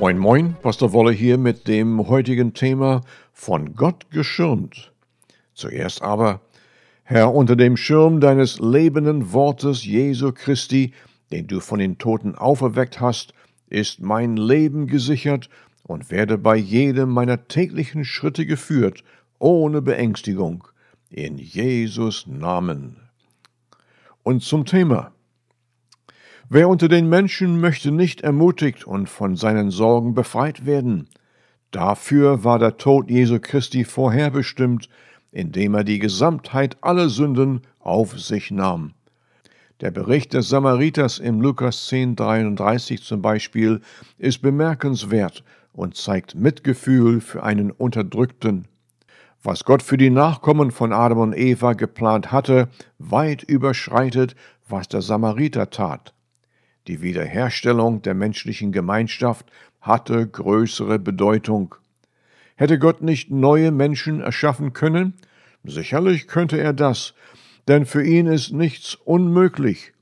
Moin Moin, Pastor Wolle hier mit dem heutigen Thema von Gott geschirmt. Zuerst aber, Herr, unter dem Schirm deines lebenden Wortes Jesu Christi, den du von den Toten auferweckt hast, ist mein Leben gesichert und werde bei jedem meiner täglichen Schritte geführt, ohne Beängstigung, in Jesus Namen. Und zum Thema. Wer unter den Menschen möchte nicht ermutigt und von seinen Sorgen befreit werden? Dafür war der Tod Jesu Christi vorherbestimmt, indem er die Gesamtheit aller Sünden auf sich nahm. Der Bericht des Samariters im Lukas 10, 33 zum Beispiel ist bemerkenswert und zeigt Mitgefühl für einen Unterdrückten. Was Gott für die Nachkommen von Adam und Eva geplant hatte, weit überschreitet, was der Samariter tat. Die Wiederherstellung der menschlichen Gemeinschaft hatte größere Bedeutung. Hätte Gott nicht neue Menschen erschaffen können? Sicherlich könnte er das, denn für ihn ist nichts unmöglich.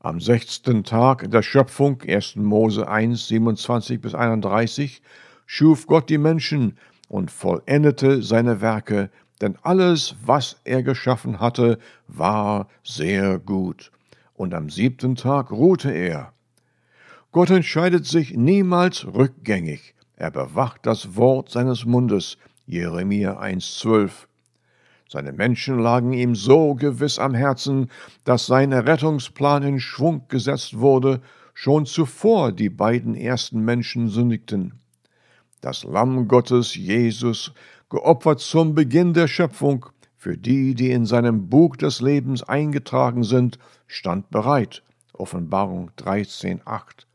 Am sechsten Tag der Schöpfung, 1. Mose 1, 27 bis 31, schuf Gott die Menschen und vollendete seine Werke, denn alles, was er geschaffen hatte, war sehr gut und am siebten Tag ruhte er. Gott entscheidet sich niemals rückgängig. Er bewacht das Wort seines Mundes. Jeremia 1,12. Seine Menschen lagen ihm so gewiss am Herzen, dass sein Errettungsplan in Schwung gesetzt wurde, schon zuvor die beiden ersten Menschen sündigten. Das Lamm Gottes Jesus, geopfert zum Beginn der Schöpfung, für die, die in seinem Buch des Lebens eingetragen sind, stand bereit. Offenbarung 13,8.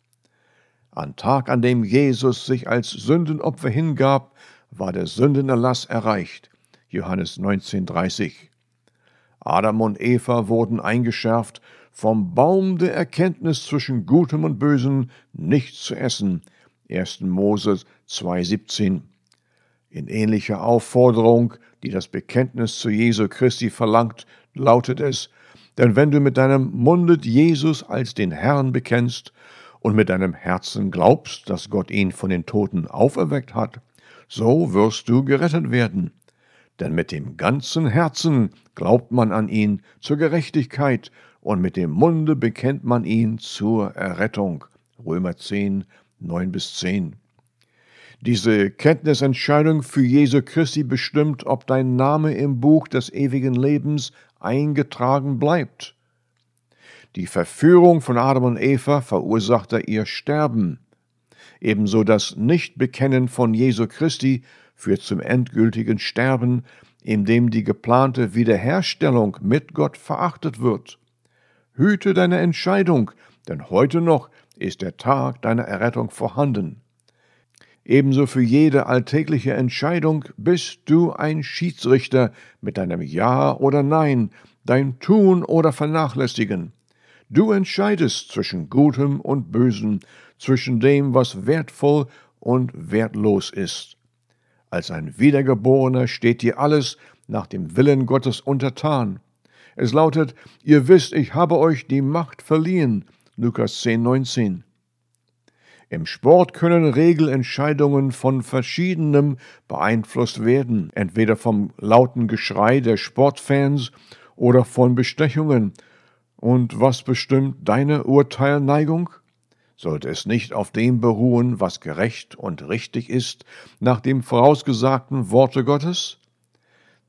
An Tag, an dem Jesus sich als Sündenopfer hingab, war der Sündenerlass erreicht. Johannes 19,30. Adam und Eva wurden eingeschärft, vom Baum der Erkenntnis zwischen Gutem und Bösem nicht zu essen. 1. Mose 2,17. In ähnlicher Aufforderung, die das Bekenntnis zu Jesu Christi verlangt, lautet es, denn wenn du mit deinem Munde Jesus als den Herrn bekennst und mit deinem Herzen glaubst, dass Gott ihn von den Toten auferweckt hat, so wirst du gerettet werden. Denn mit dem ganzen Herzen glaubt man an ihn zur Gerechtigkeit und mit dem Munde bekennt man ihn zur Errettung. Römer 10, 9 bis 10. Diese Kenntnisentscheidung für Jesu Christi bestimmt, ob dein Name im Buch des ewigen Lebens eingetragen bleibt. Die Verführung von Adam und Eva verursachte ihr Sterben. Ebenso das Nichtbekennen von Jesu Christi führt zum endgültigen Sterben, in dem die geplante Wiederherstellung mit Gott verachtet wird. Hüte deine Entscheidung, denn heute noch ist der Tag deiner Errettung vorhanden. Ebenso für jede alltägliche Entscheidung bist du ein Schiedsrichter mit deinem Ja oder Nein, dein Tun oder Vernachlässigen. Du entscheidest zwischen Gutem und Bösem, zwischen dem, was wertvoll und wertlos ist. Als ein Wiedergeborener steht dir alles nach dem Willen Gottes untertan. Es lautet, ihr wisst, ich habe euch die Macht verliehen. Lukas 10, 19. Im Sport können Regelentscheidungen von verschiedenem beeinflusst werden, entweder vom lauten Geschrei der Sportfans oder von Bestechungen. Und was bestimmt deine Urteilneigung? Sollte es nicht auf dem beruhen, was gerecht und richtig ist, nach dem vorausgesagten Worte Gottes?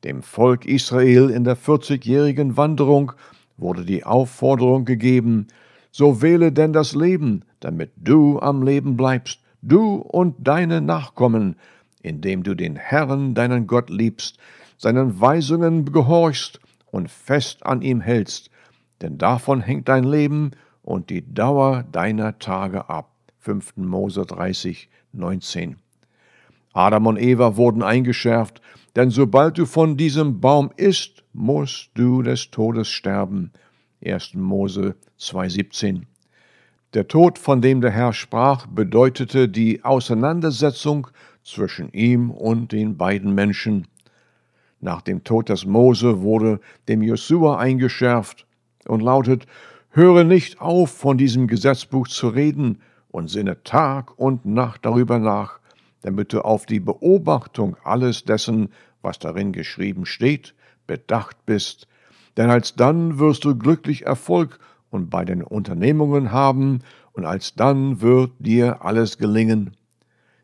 Dem Volk Israel in der vierzigjährigen Wanderung wurde die Aufforderung gegeben, so wähle denn das Leben, damit du am Leben bleibst, du und deine Nachkommen, indem du den Herrn, deinen Gott liebst, seinen Weisungen gehorchst und fest an ihm hältst, denn davon hängt dein Leben und die Dauer deiner Tage ab. 5. Mose 30, 19. Adam und Eva wurden eingeschärft, denn sobald du von diesem Baum isst, musst du des Todes sterben. 1. Mose 2,17. Der Tod, von dem der Herr sprach, bedeutete die Auseinandersetzung zwischen ihm und den beiden Menschen. Nach dem Tod des Mose wurde dem Josua eingeschärft und lautet, höre nicht auf, von diesem Gesetzbuch zu reden und sinne Tag und Nacht darüber nach, damit du auf die Beobachtung alles dessen, was darin geschrieben steht, bedacht bist, denn alsdann wirst du glücklich Erfolg und bei den Unternehmungen haben, und alsdann wird dir alles gelingen.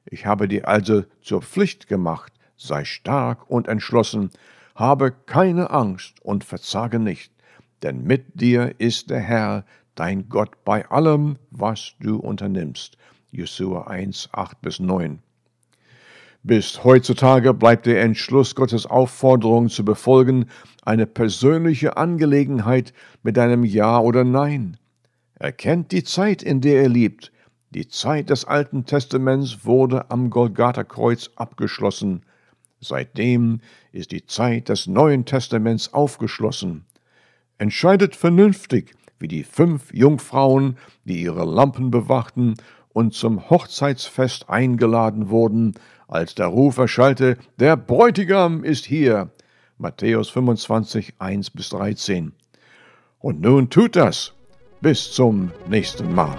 Ich habe dir also zur Pflicht gemacht, sei stark und entschlossen, habe keine Angst und verzage nicht, denn mit dir ist der Herr, dein Gott, bei allem, was du unternimmst. Jesua 1, 8 bis 9. Bis heutzutage bleibt der Entschluss, Gottes Aufforderung zu befolgen, eine persönliche Angelegenheit mit einem Ja oder Nein. Er kennt die Zeit, in der er liebt. Die Zeit des Alten Testaments wurde am Golgatha-Kreuz abgeschlossen. Seitdem ist die Zeit des Neuen Testaments aufgeschlossen. Entscheidet vernünftig, wie die fünf Jungfrauen, die ihre Lampen bewachten und zum Hochzeitsfest eingeladen wurden, als der Ruf erschallte, der Bräutigam ist hier. Matthäus 25, 1 bis 13. Und nun tut das. Bis zum nächsten Mal.